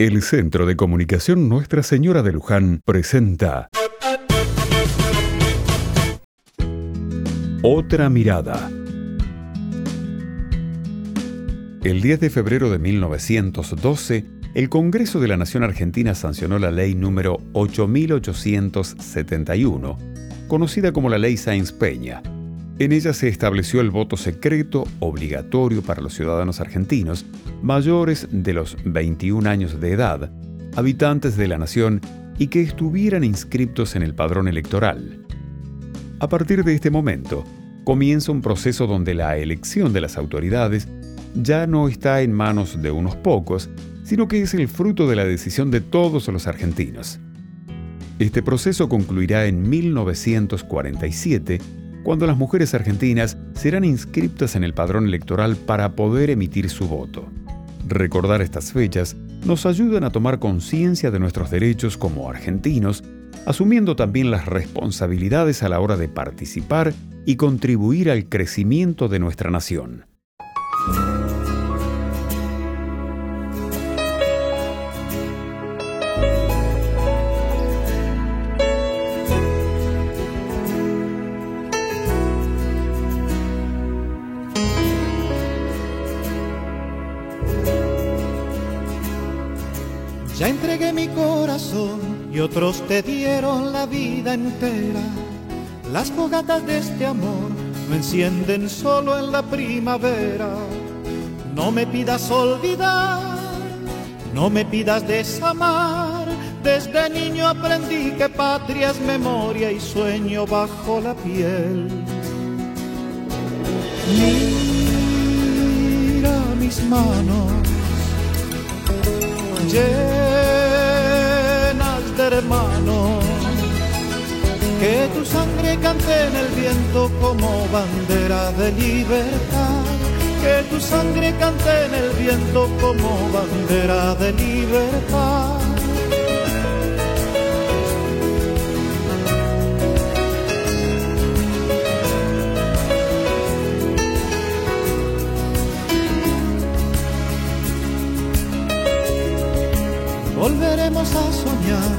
El Centro de Comunicación Nuestra Señora de Luján presenta Otra mirada. El 10 de febrero de 1912, el Congreso de la Nación Argentina sancionó la ley número 8871, conocida como la Ley Sáenz Peña. En ella se estableció el voto secreto obligatorio para los ciudadanos argentinos mayores de los 21 años de edad, habitantes de la nación y que estuvieran inscriptos en el padrón electoral. A partir de este momento, comienza un proceso donde la elección de las autoridades ya no está en manos de unos pocos, sino que es el fruto de la decisión de todos los argentinos. Este proceso concluirá en 1947 cuando las mujeres argentinas serán inscriptas en el padrón electoral para poder emitir su voto. Recordar estas fechas nos ayudan a tomar conciencia de nuestros derechos como argentinos, asumiendo también las responsabilidades a la hora de participar y contribuir al crecimiento de nuestra nación. Entregué mi corazón y otros te dieron la vida entera. Las fogatas de este amor no encienden solo en la primavera. No me pidas olvidar, no me pidas desamar. Desde niño aprendí que patria es memoria y sueño bajo la piel. Mira mis manos de hermanos. Que tu sangre cante en el viento como bandera de libertad. Que tu sangre cante en el viento como bandera de libertad. Volveremos a soñar,